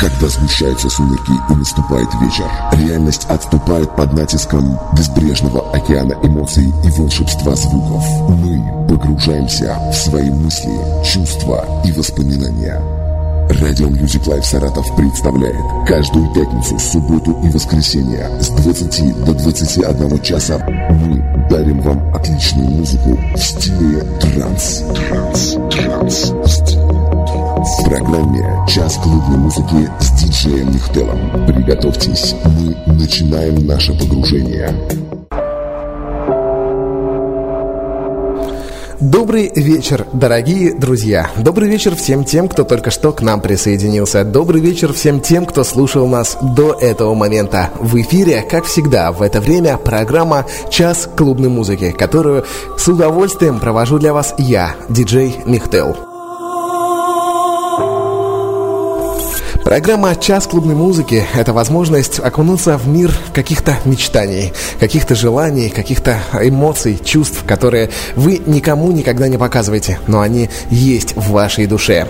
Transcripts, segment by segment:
Когда сгущаются сумерки и наступает вечер, реальность отступает под натиском безбрежного океана эмоций и волшебства звуков. Мы погружаемся в свои мысли, чувства и воспоминания. Радио Music Life Саратов представляет каждую пятницу, субботу и воскресенье с 20 до 21 часа мы дарим вам отличную музыку в стиле транс. Транс, транс, стиле транс. В программе «Час клубной музыки» с диджеем Нихтелом. Приготовьтесь, мы начинаем наше погружение. Добрый вечер, дорогие друзья. Добрый вечер всем тем, кто только что к нам присоединился. Добрый вечер всем тем, кто слушал нас до этого момента. В эфире, как всегда, в это время программа «Час клубной музыки», которую с удовольствием провожу для вас я, диджей Михтел. Программа «Час клубной музыки» — это возможность окунуться в мир каких-то мечтаний, каких-то желаний, каких-то эмоций, чувств, которые вы никому никогда не показываете, но они есть в вашей душе.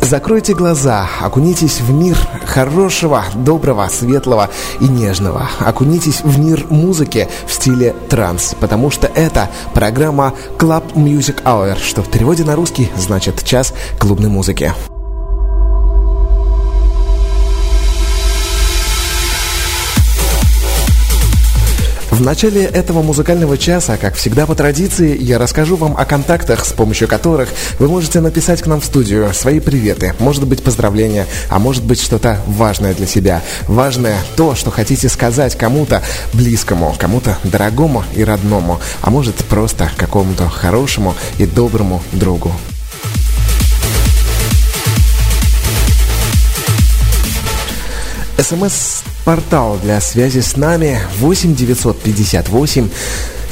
Закройте глаза, окунитесь в мир хорошего, доброго, светлого и нежного. Окунитесь в мир музыки в стиле транс, потому что это программа Club Music Hour, что в переводе на русский значит «час клубной музыки». В начале этого музыкального часа, как всегда по традиции, я расскажу вам о контактах, с помощью которых вы можете написать к нам в студию свои приветы, может быть поздравления, а может быть что-то важное для себя. Важное то, что хотите сказать кому-то близкому, кому-то дорогому и родному, а может просто какому-то хорошему и доброму другу. СМС-портал для связи с нами 8 958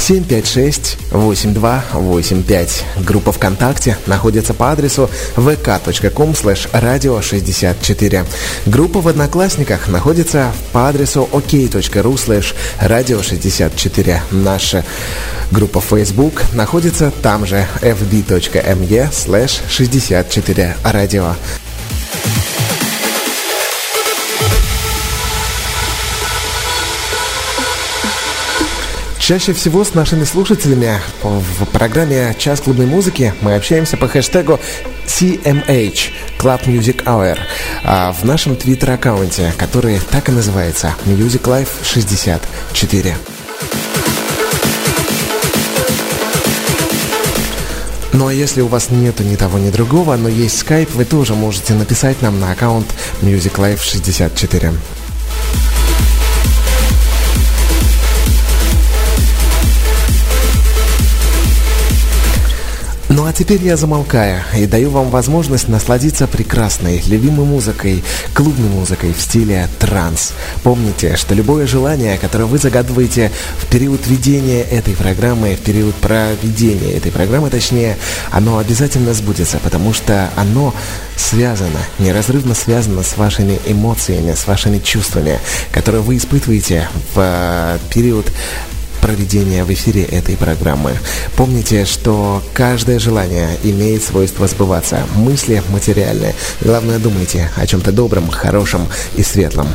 756 8285. Группа ВКонтакте находится по адресу vk.com radio 64. Группа в Одноклассниках находится по адресу ok.ru slash radio 64. Наша группа Facebook находится там же fb.me slash 64 radio. Чаще всего с нашими слушателями в программе «Час клубной музыки» мы общаемся по хэштегу CMH Club Music Hour а в нашем твиттер-аккаунте, который так и называется Music Life 64. Ну а если у вас нету ни того, ни другого, но есть Skype, вы тоже можете написать нам на аккаунт Music Life 64. Ну а теперь я замолкаю и даю вам возможность насладиться прекрасной, любимой музыкой, клубной музыкой в стиле транс. Помните, что любое желание, которое вы загадываете в период ведения этой программы, в период проведения этой программы, точнее, оно обязательно сбудется, потому что оно связано, неразрывно связано с вашими эмоциями, с вашими чувствами, которые вы испытываете в период проведения в эфире этой программы. Помните, что каждое желание имеет свойство сбываться. Мысли материальные. Главное, думайте о чем-то добром, хорошем и светлом.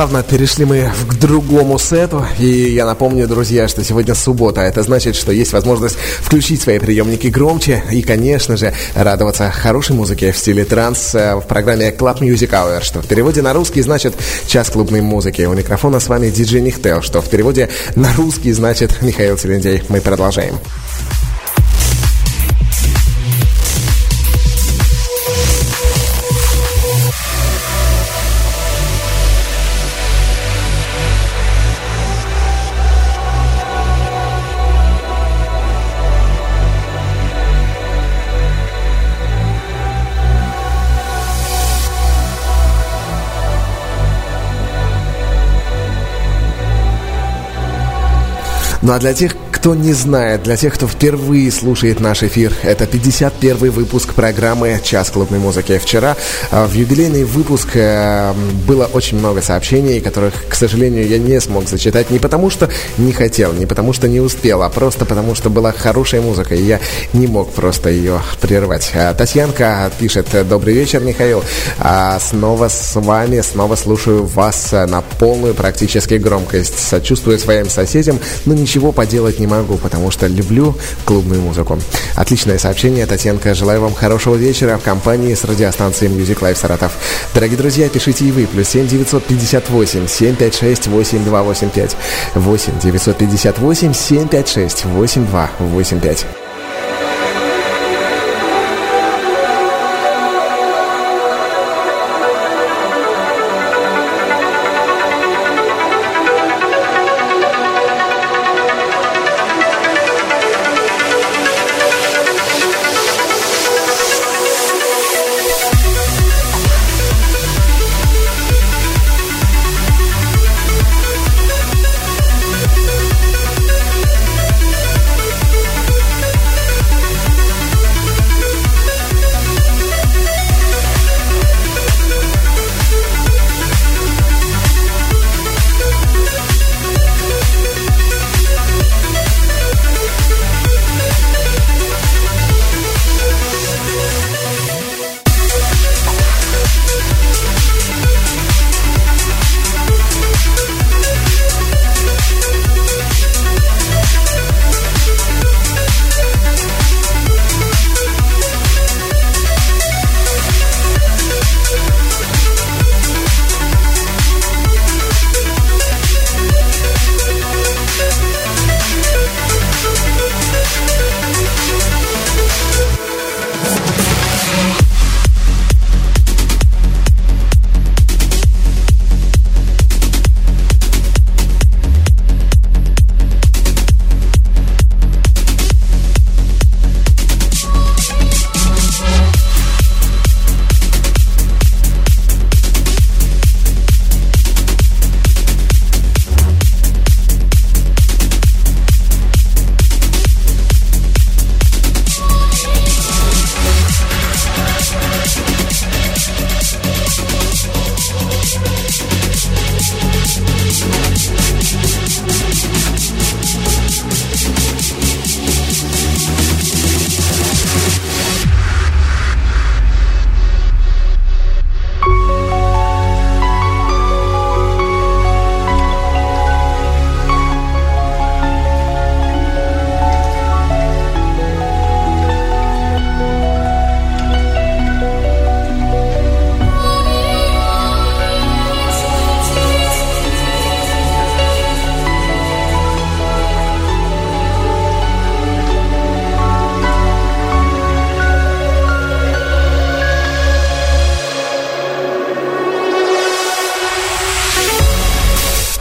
Плавно перешли мы к другому сету. И я напомню, друзья, что сегодня суббота. Это значит, что есть возможность включить свои приемники громче и, конечно же, радоваться хорошей музыке в стиле транс э, в программе Club Music Hour, что в переводе на русский значит «Час клубной музыки». У микрофона с вами диджей Нихтел, что в переводе на русский значит Михаил Телендей. Мы продолжаем. Ну а для тех, кто не знает, для тех, кто впервые слушает наш эфир, это 51 выпуск программы «Час клубной музыки». Вчера а, в юбилейный выпуск э, было очень много сообщений, которых, к сожалению, я не смог зачитать не потому, что не хотел, не потому, что не успел, а просто потому, что была хорошая музыка, и я не мог просто ее прервать. А, Татьянка пишет «Добрый вечер, Михаил. А, снова с вами, снова слушаю вас на полную практически громкость. Сочувствую своим соседям, но ничего поделать не могу, потому что люблю клубную музыку. Отличное сообщение, Татьянка. Желаю вам хорошего вечера в компании с радиостанцией Music Life Саратов. Дорогие друзья, пишите и вы. Плюс 7 958 756 8285 8 958 756 8285.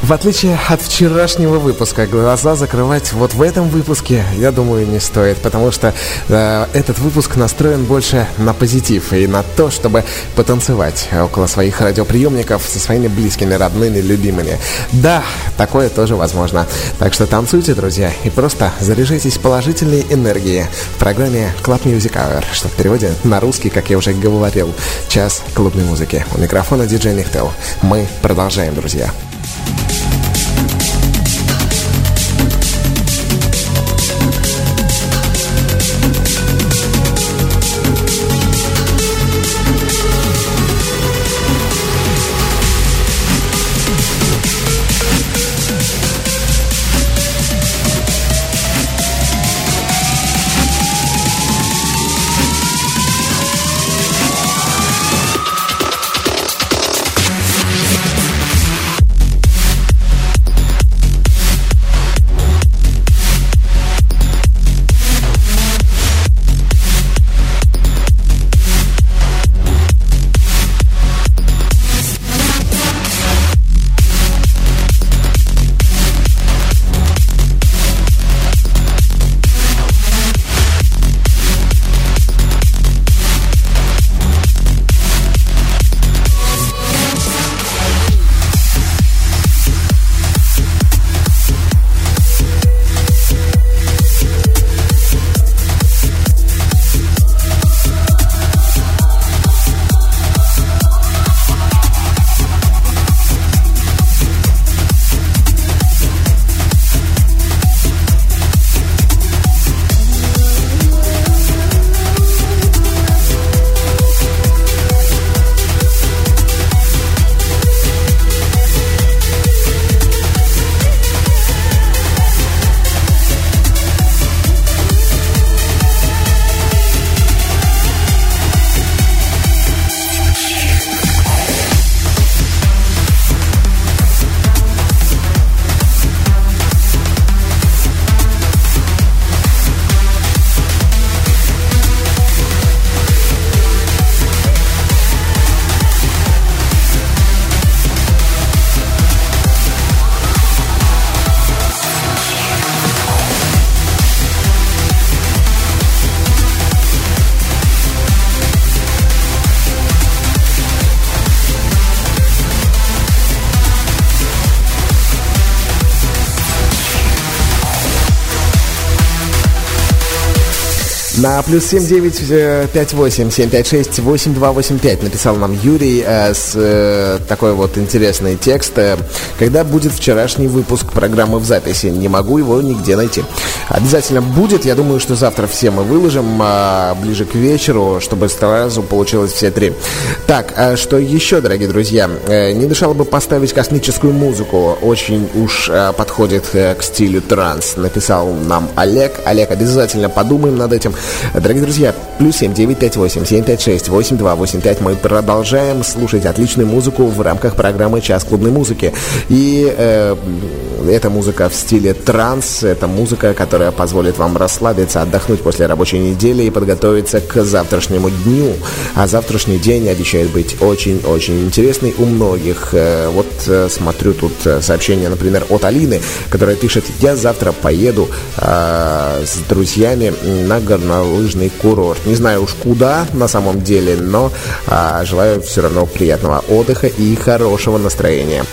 В отличие от вчерашнего выпуска, глаза закрывать вот в этом выпуске, я думаю, не стоит, потому что э, этот выпуск настроен больше на позитив и на то, чтобы потанцевать около своих радиоприемников со своими близкими, родными, любимыми. Да, такое тоже возможно. Так что танцуйте, друзья, и просто заряжайтесь положительной энергией в программе Club Music Hour, что в переводе на русский, как я уже говорил, час клубной музыки. У микрофона диджей Нихтел. Мы продолжаем, друзья. На плюс 7958 756 8285 написал нам Юрий э, с э, такой вот интересный текст. Э, Когда будет вчерашний выпуск программы в записи? Не могу его нигде найти. Обязательно будет. Я думаю, что завтра все мы выложим э, ближе к вечеру, чтобы сразу получилось все три. Так, а что еще, дорогие друзья? Э, не дышало бы поставить космическую музыку. Очень уж э, подходит э, к стилю транс. Написал нам Олег. Олег, обязательно подумаем над этим. Дорогие друзья, плюс 7 958 756 8285 мы продолжаем слушать отличную музыку в рамках программы «Час клубной музыки». И э, эта музыка в стиле транс, это музыка, которая позволит вам расслабиться, отдохнуть после рабочей недели и подготовиться к завтрашнему дню. А завтрашний день обещает быть очень-очень интересный у многих. Э, вот э, смотрю тут э, сообщение, например, от Алины, которая пишет, я завтра поеду э, с друзьями на горнолыжный курорт. Не знаю уж куда на самом деле, но э, желаю все равно приятного отдыха и хорошего настроения.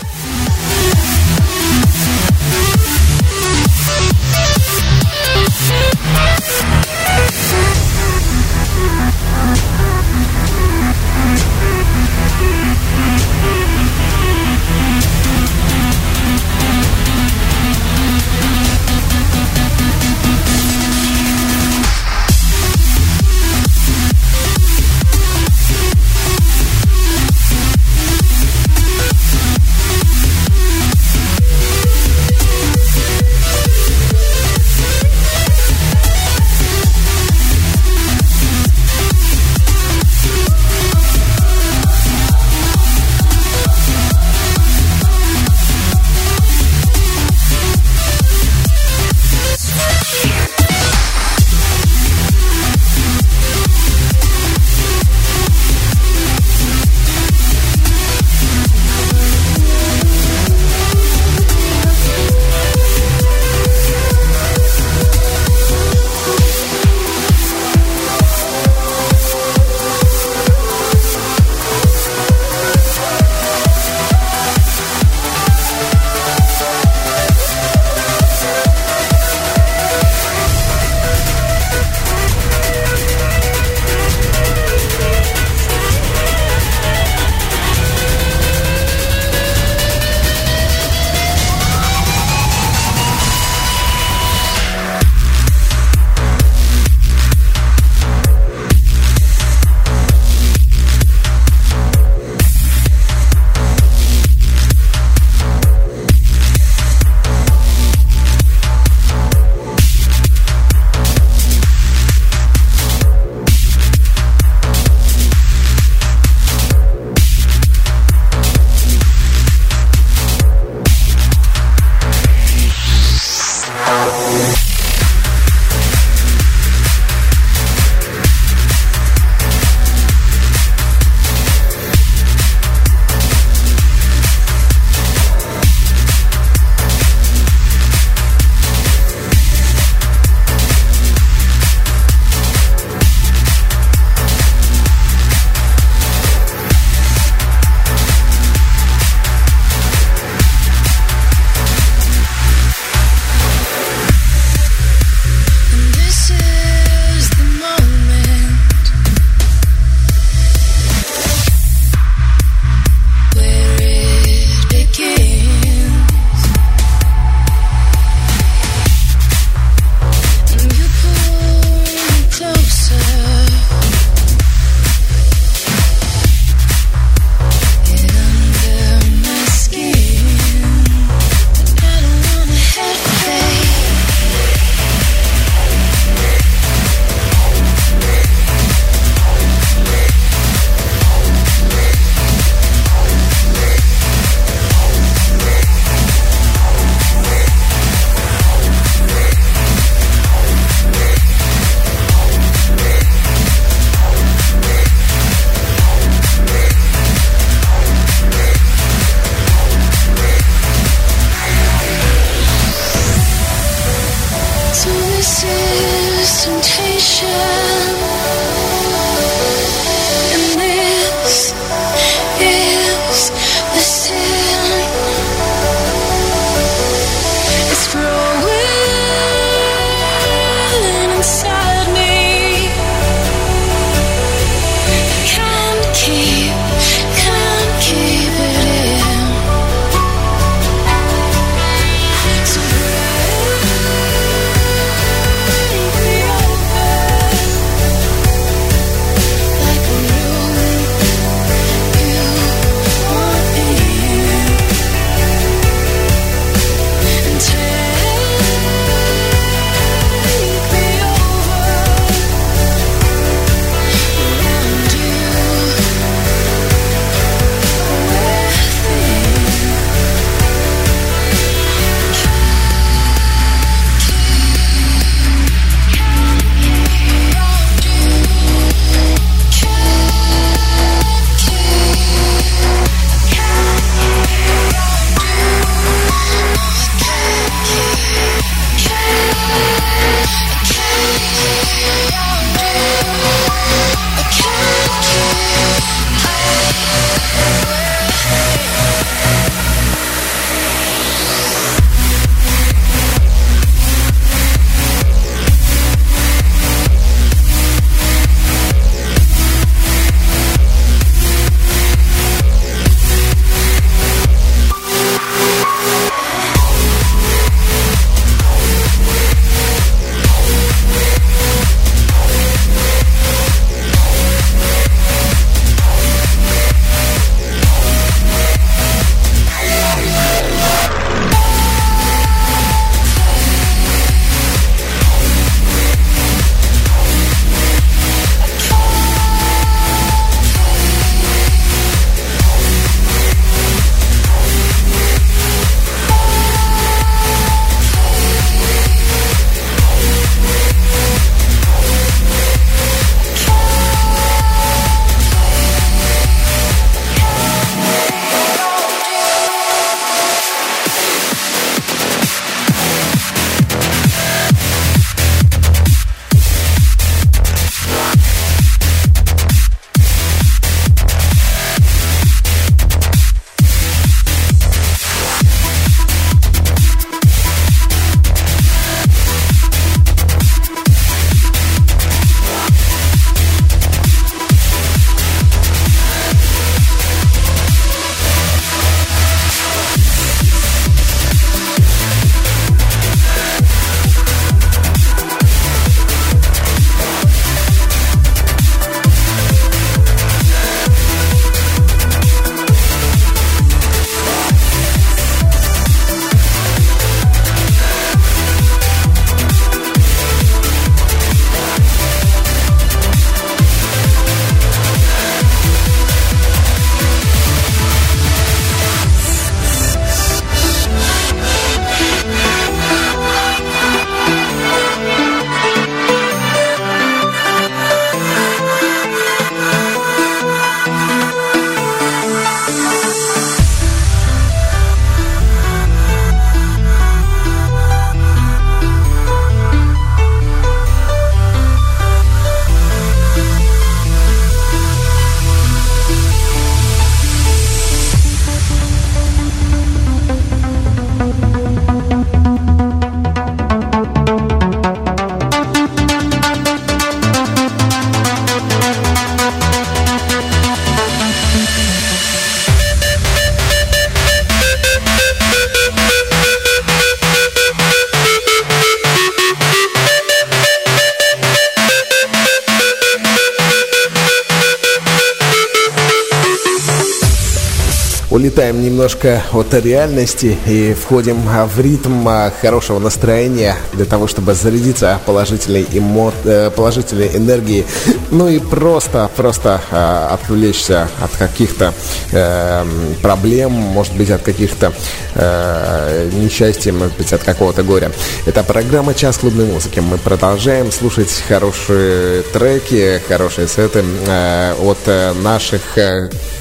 Немножко от реальности и входим в ритм хорошего настроения для того, чтобы зарядиться положительной, эмо... Э, положительной энергией, ну и просто, просто э, отвлечься от каких-то э, проблем, может быть, от каких-то э, несчастий, может быть, от какого-то горя. Это программа «Час клубной музыки». Мы продолжаем слушать хорошие треки, хорошие сеты э, от наших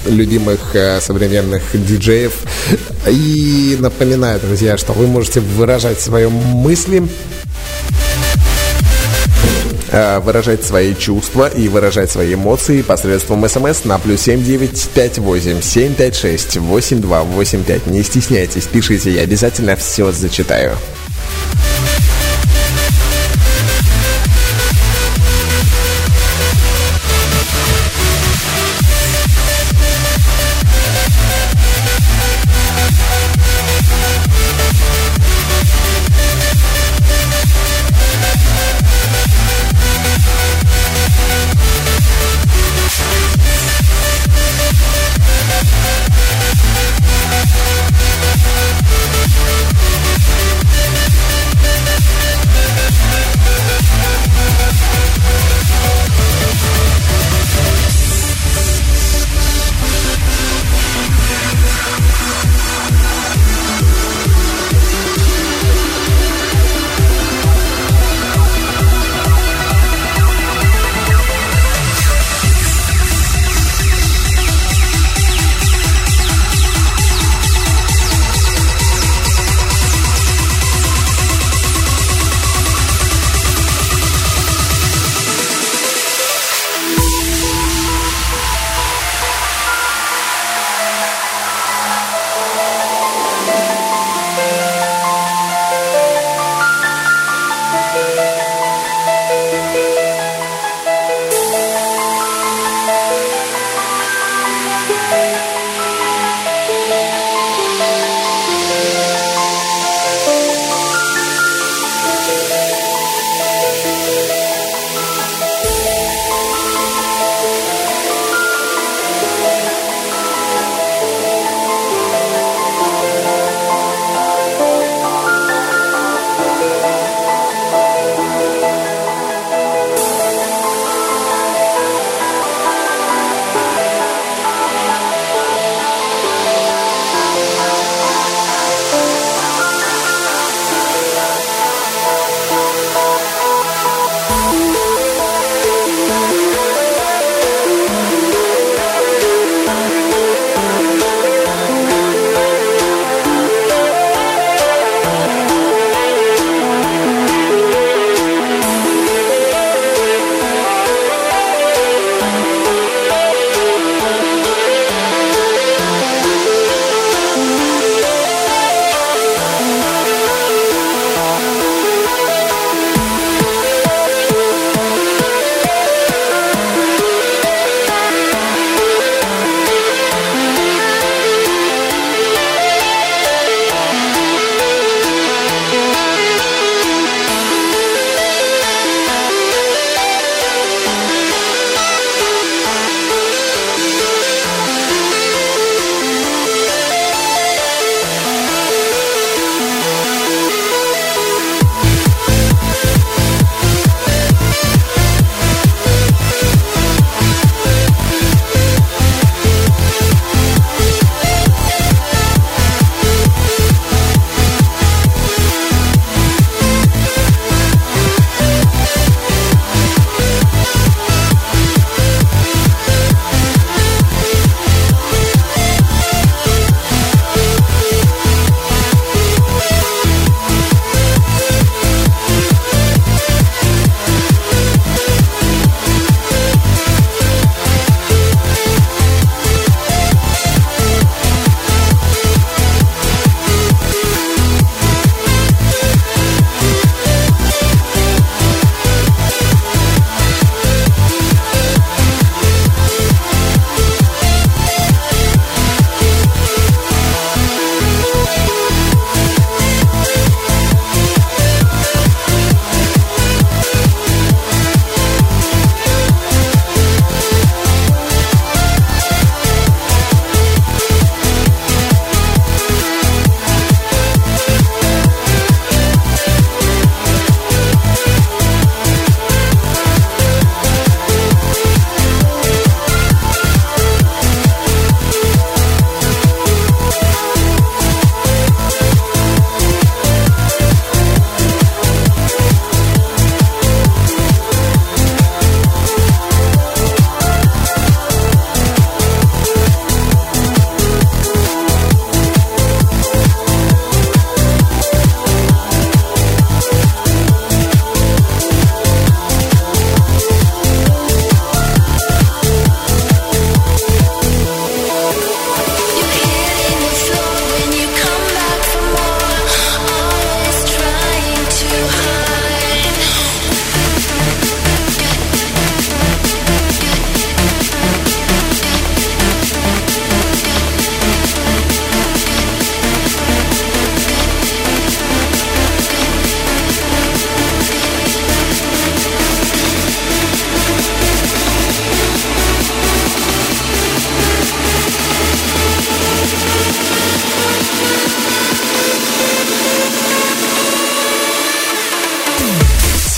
любимых современных диджеев. И напоминаю, друзья, что вы можете выражать свои мысли э, выражать свои чувства и выражать свои эмоции посредством смс на плюс 7958 756 8285. Не стесняйтесь, пишите, я обязательно все зачитаю.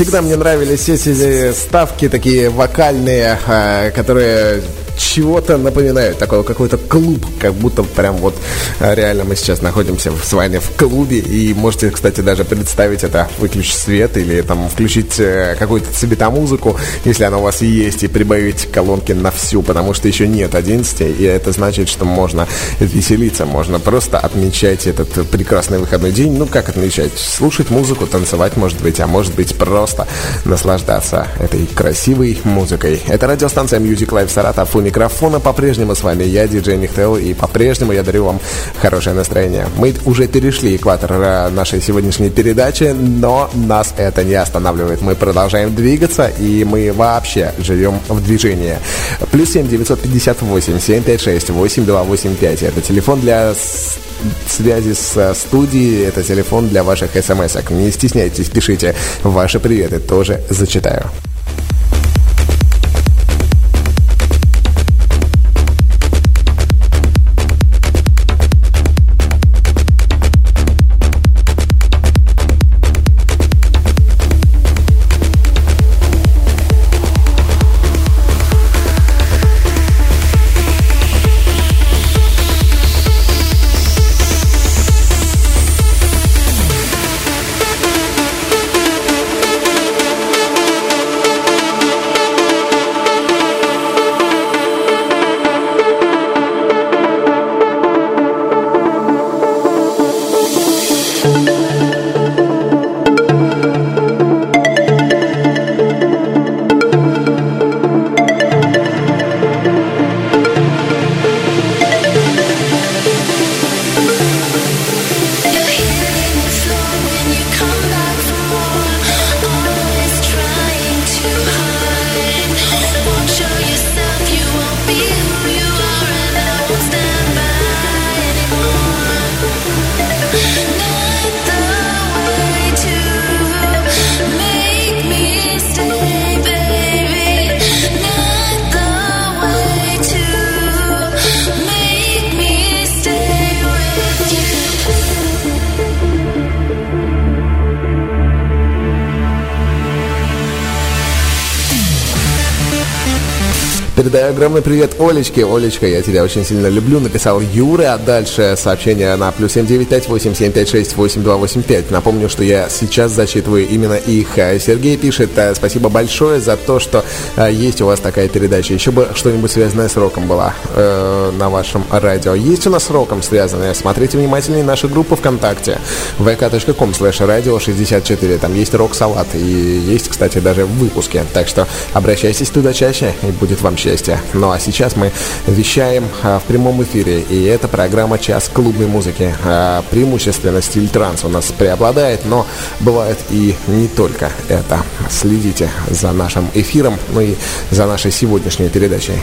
Всегда мне нравились эти ставки такие вокальные, а, которые чего-то напоминают. Такой какой-то клуб, как будто прям вот а, реально мы сейчас находимся с вами в клубе. И можете, кстати, даже представить это, выключить свет или там включить э, какую-то цветомузыку, если она у вас есть, и прибавить колонки на всю, потому что еще нет 11, и это значит, что можно веселиться, можно просто отмечать этот прекрасный выходной день. Ну, как отмечать? Слушать музыку, танцевать, может быть, а может быть, просто наслаждаться этой красивой музыкой. Это радиостанция Music Live Саратов. У микрофона по-прежнему с вами я, диджей Михтел, и по-прежнему я дарю вам хорошее настроение. Мы уже перешли экватор э, нашей сегодняшней передачи, но нас это не останавливает. Мы продолжаем двигаться, и мы вообще живем в движении. Плюс 7 958 756 8285. Это телефон для связи с э, студией. Это телефон для ваших смс -ок. Не стесняйтесь, пишите ваши приветы, тоже зачитаю. Огромный привет Олечке. Олечка, я тебя очень сильно люблю. Написал Юра. А дальше сообщение на плюс 7958-756-8285. Напомню, что я сейчас зачитываю именно их. Сергей пишет, «Э, спасибо большое за то, что э, есть у вас такая передача. Еще бы что-нибудь связанное с роком была э, на вашем радио. Есть у нас с роком связанное. Смотрите внимательнее нашу группу ВКонтакте. vk.com slash radio 64. Там есть рок-салат. И есть, кстати, даже в выпуске. Так что обращайтесь туда чаще, и будет вам счастье счастья. Ну а сейчас мы вещаем а, в прямом эфире, и это программа «Час клубной музыки». А, преимущественно стиль транс у нас преобладает, но бывает и не только это. Следите за нашим эфиром, ну и за нашей сегодняшней передачей.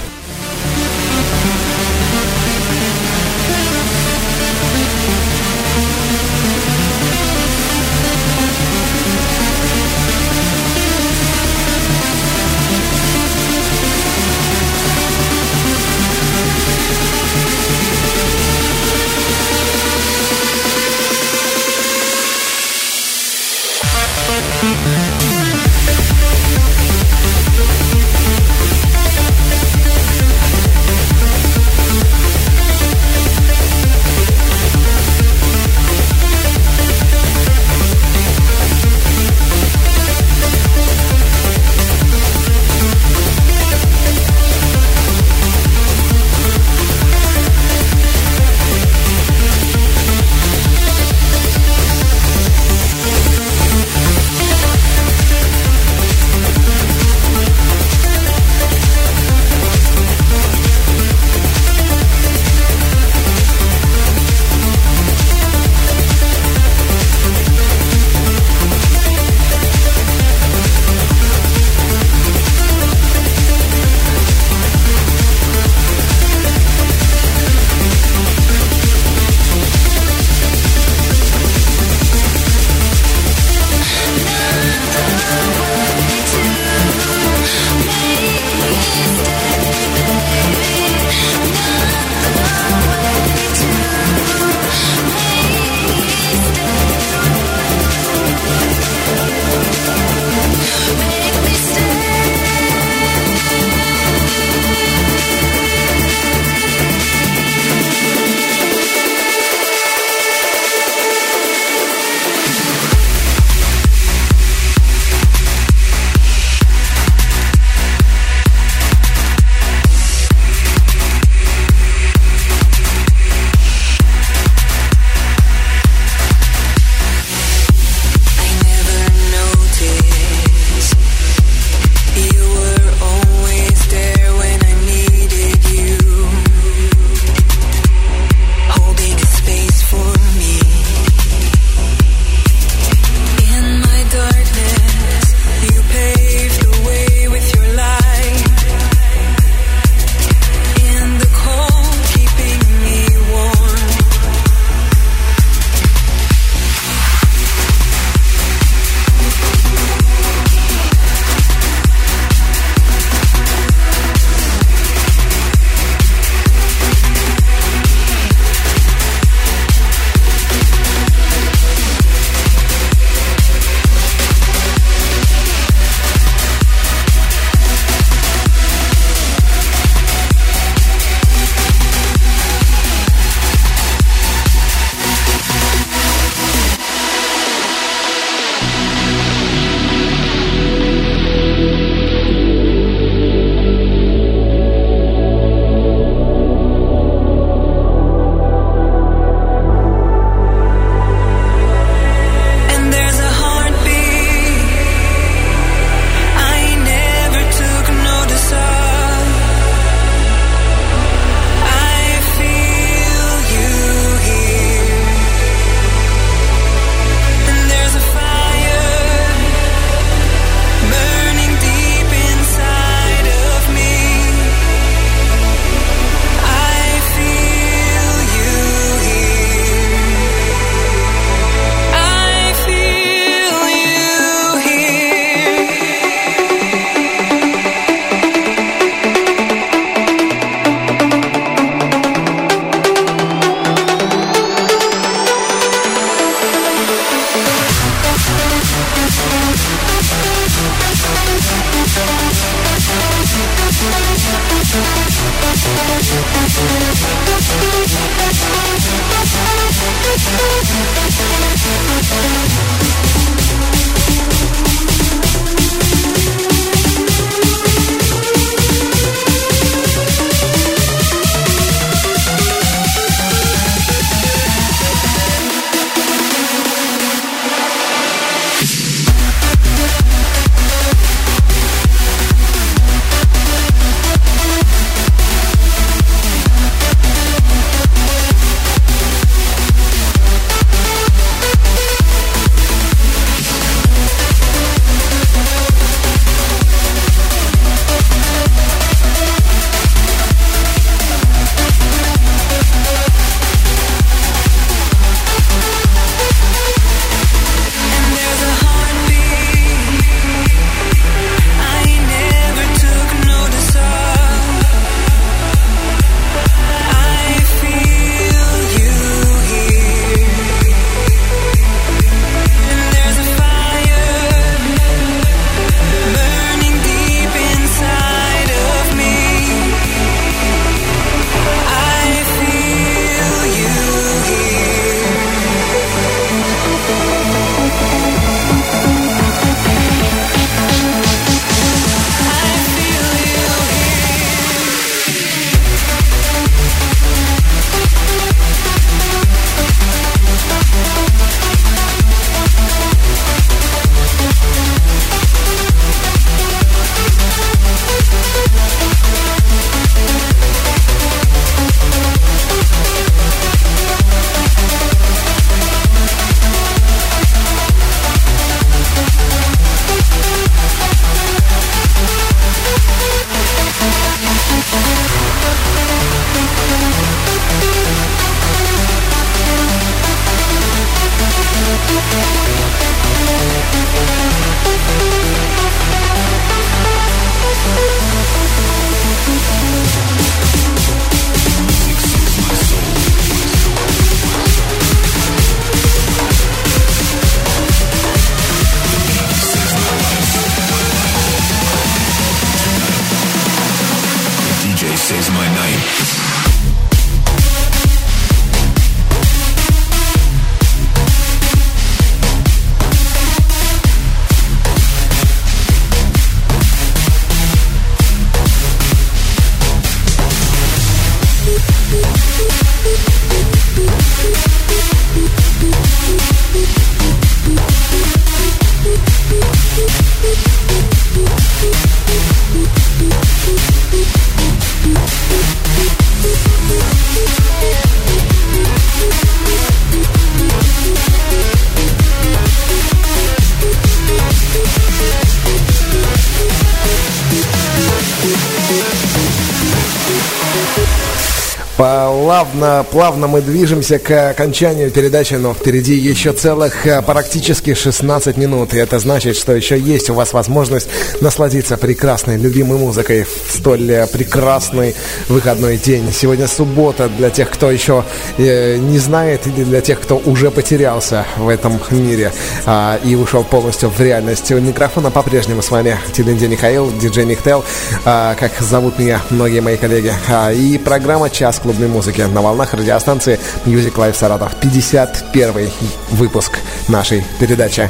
Плавно, плавно мы движемся к окончанию передачи, но впереди еще целых э, практически 16 минут. И это значит, что еще есть у вас возможность насладиться прекрасной, любимой музыкой в столь э, прекрасный выходной день. Сегодня суббота для тех, кто еще э, не знает, или для тех, кто уже потерялся в этом мире э, и ушел полностью в реальность. У микрофона по-прежнему с вами Тилинди Михаил, диджей Михтел, э, как зовут меня многие мои коллеги. Э, и программа «Час клубной музыки» на волнах радиостанции Music Live Саратов. 51 выпуск нашей передачи.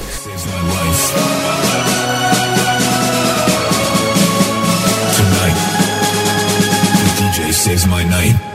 saves my night,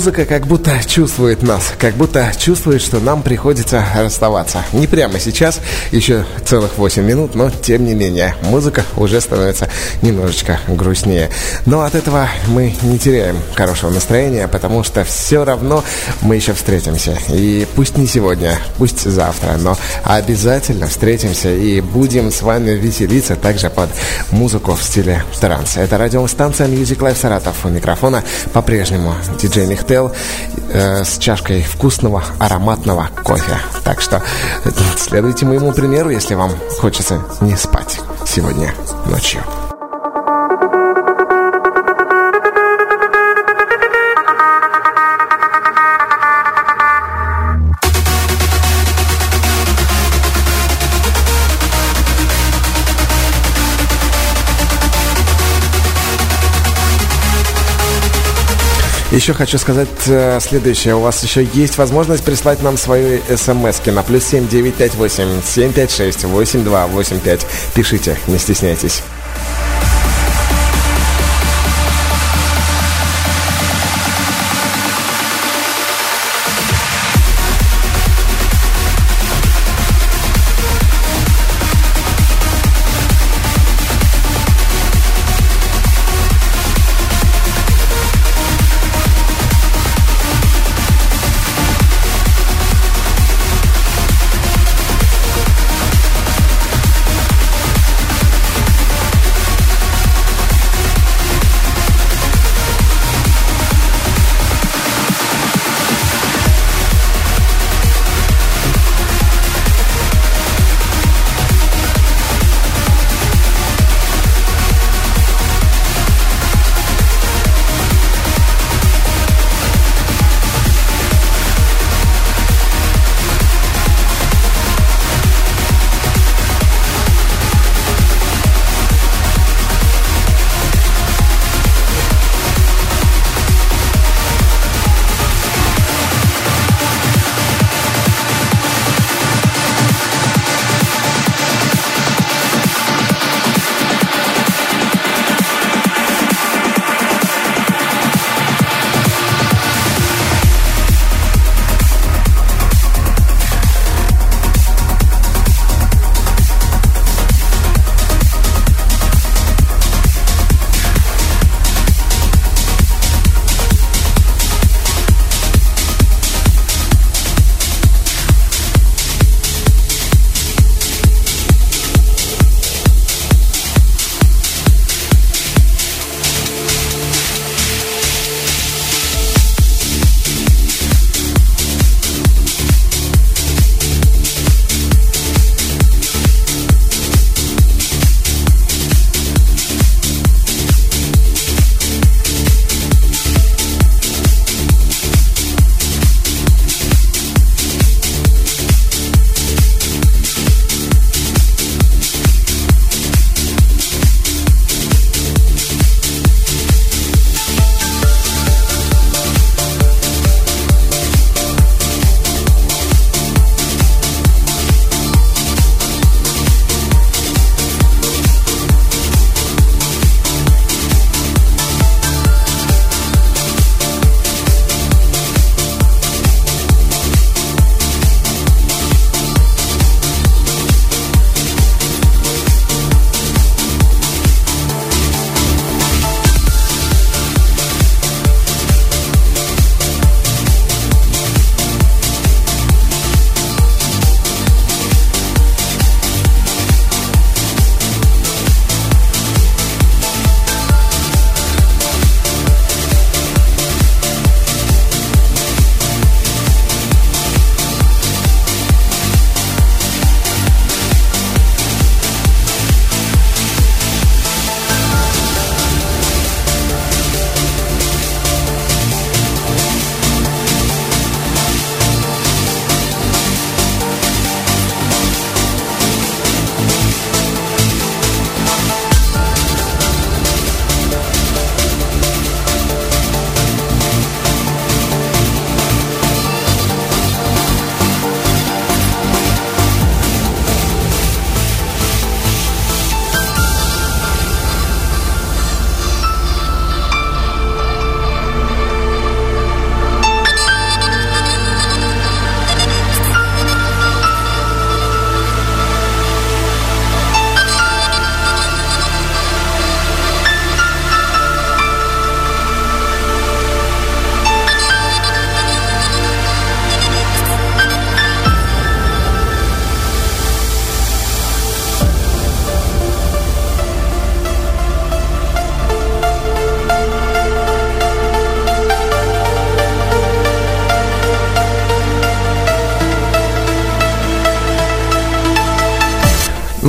Музыка как будто чувствует нас, как будто чувствует, что нам приходится расставаться. Не прямо сейчас, еще целых 8 минут, но тем не менее, музыка уже становится немножечко грустнее. Но от этого мы не теряем хорошего настроения, потому что все равно мы еще встретимся. И пусть не сегодня, пусть завтра, но обязательно встретимся и будем с вами веселиться также под музыку в стиле транс. Это радиостанция Music Life Саратов. У микрофона по-прежнему диджей Михтел э, с чашкой вкусного ароматного кофе. Так что следуйте моему примеру, если вам хочется не спать сегодня ночью. Еще хочу сказать э, следующее. У вас еще есть возможность прислать нам свои смс на плюс 7958 756 8285. Пишите, не стесняйтесь.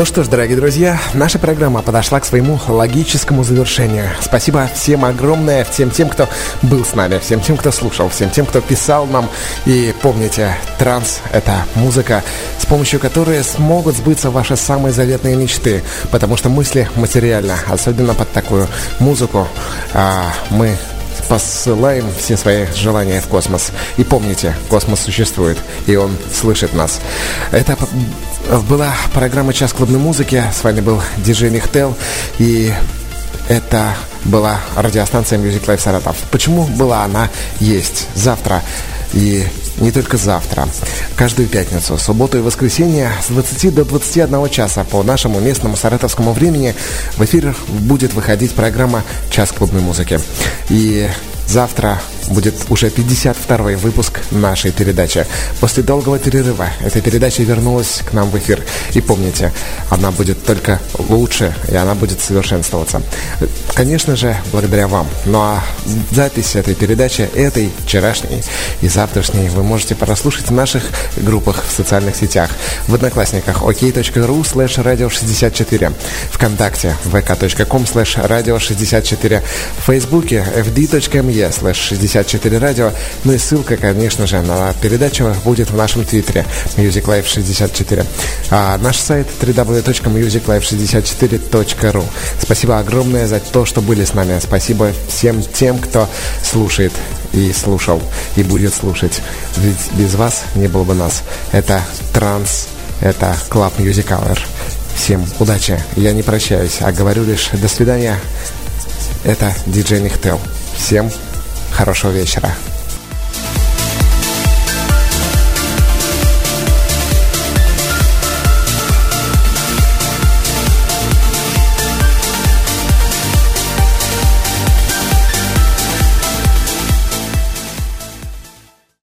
Ну что ж, дорогие друзья, наша программа подошла к своему логическому завершению. Спасибо всем огромное, всем тем, кто был с нами, всем тем, кто слушал, всем тем, кто писал нам. И помните, транс — это музыка, с помощью которой смогут сбыться ваши самые заветные мечты, потому что мысли материально, особенно под такую музыку. А мы посылаем все свои желания в космос. И помните, космос существует, и он слышит нас. Это была программа «Час клубной музыки». С вами был диджей Михтел. И это была радиостанция Music Life Саратов. Почему была она есть? Завтра и не только завтра. Каждую пятницу, субботу и воскресенье с 20 до 21 часа по нашему местному саратовскому времени в эфир будет выходить программа «Час клубной музыки». И завтра будет уже 52-й выпуск нашей передачи. После долгого перерыва эта передача вернулась к нам в эфир. И помните, она будет только лучше, и она будет совершенствоваться. Конечно же, благодаря вам. Ну а запись этой передачи, этой, вчерашней и завтрашней, вы можете прослушать в наших группах в социальных сетях. В Одноклассниках ok.ru slash radio 64 ВКонтакте vk.com slash radio 64 В Фейсбуке fd.me slash 64 64 радио. Ну и ссылка, конечно же, на передачу будет в нашем твиттере Music Life 64. А наш сайт www.musiclife64.ru Спасибо огромное за то, что были с нами. Спасибо всем тем, кто слушает и слушал, и будет слушать. Ведь без вас не было бы нас. Это транс, это Club Music Hour. Всем удачи. Я не прощаюсь, а говорю лишь до свидания. Это диджей Нихтел. Всем Хорошего вечера.